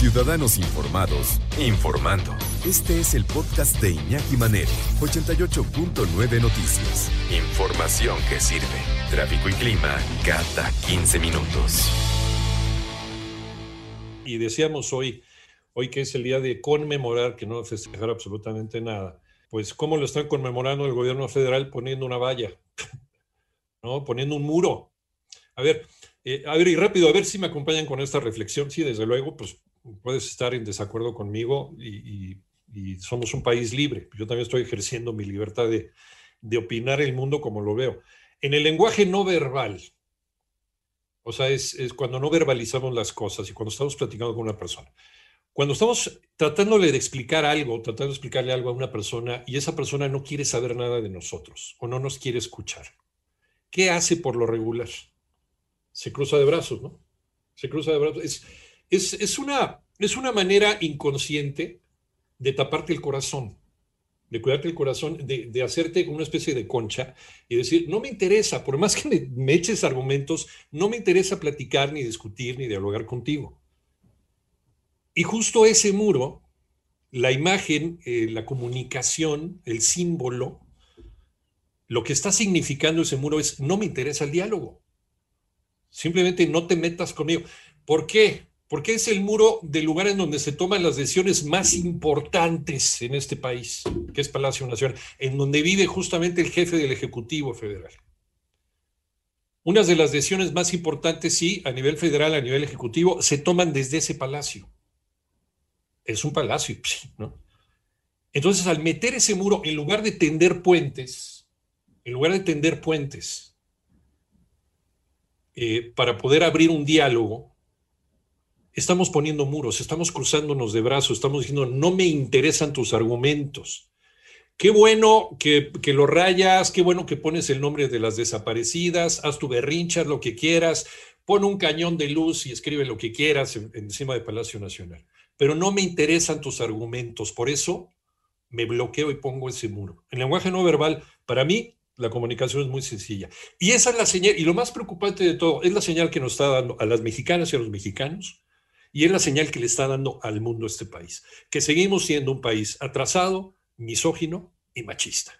Ciudadanos Informados, informando. Este es el podcast de Iñaki Manero, 88.9 Noticias. Información que sirve. Tráfico y clima cada 15 minutos. Y decíamos hoy, hoy que es el día de conmemorar, que no festejar absolutamente nada, pues cómo lo están conmemorando el gobierno federal poniendo una valla, ¿no? Poniendo un muro. A ver, eh, a ver, y rápido, a ver si me acompañan con esta reflexión. Sí, desde luego, pues puedes estar en desacuerdo conmigo y, somos un país libre. Yo también estoy ejerciendo mi libertad de, opinar el mundo como lo veo. En el lenguaje no verbal, o sea, es, cuando no verbalizamos las cosas y cuando estamos platicando con una persona. Cuando estamos tratándole de explicar algo, tratando de explicarle algo a una persona y esa persona no quiere saber nada de nosotros o no nos quiere escuchar, ¿qué hace por lo regular? Se cruza de brazos, ¿no? Se cruza de brazos. Es, es, una, es una manera inconsciente de taparte el corazón, de cuidarte el corazón, de, hacerte una especie de concha y decir, no me interesa, por más que me, eches argumentos, no me interesa platicar, ni discutir, ni dialogar contigo. Y justo ese muro, la imagen, eh, la comunicación, el símbolo, lo que está significando ese muro es, no me interesa el diálogo. Simplemente no te metas conmigo. ¿Por qué? Porque es el muro del lugar en donde se toman las decisiones más importantes en este país, que es Palacio Nacional, en donde vive justamente el jefe del Ejecutivo Federal. Unas de las decisiones más importantes, sí, a nivel federal, a nivel ejecutivo, se toman desde ese palacio. Es un palacio, ¿no? Entonces, al meter ese muro, en lugar de tender puentes, en lugar de tender puentes, eh, para poder abrir un diálogo, estamos poniendo muros, estamos cruzándonos de brazos, estamos diciendo, no me interesan tus argumentos. Qué bueno que, lo rayas, qué bueno que pones el nombre de las desaparecidas, haz tu berrincha, lo que quieras, pon un cañón de luz y escribe lo que quieras encima de Palacio Nacional. Pero no me interesan tus argumentos, por eso me bloqueo y pongo ese muro. En lenguaje no verbal, para mí, la comunicación es muy sencilla. Y esa es la señal, y lo más preocupante de todo, es la señal que nos está dando a las mexicanas y a los mexicanos y es la señal que le está dando al mundo este país, que seguimos siendo un país atrasado, misógino y machista.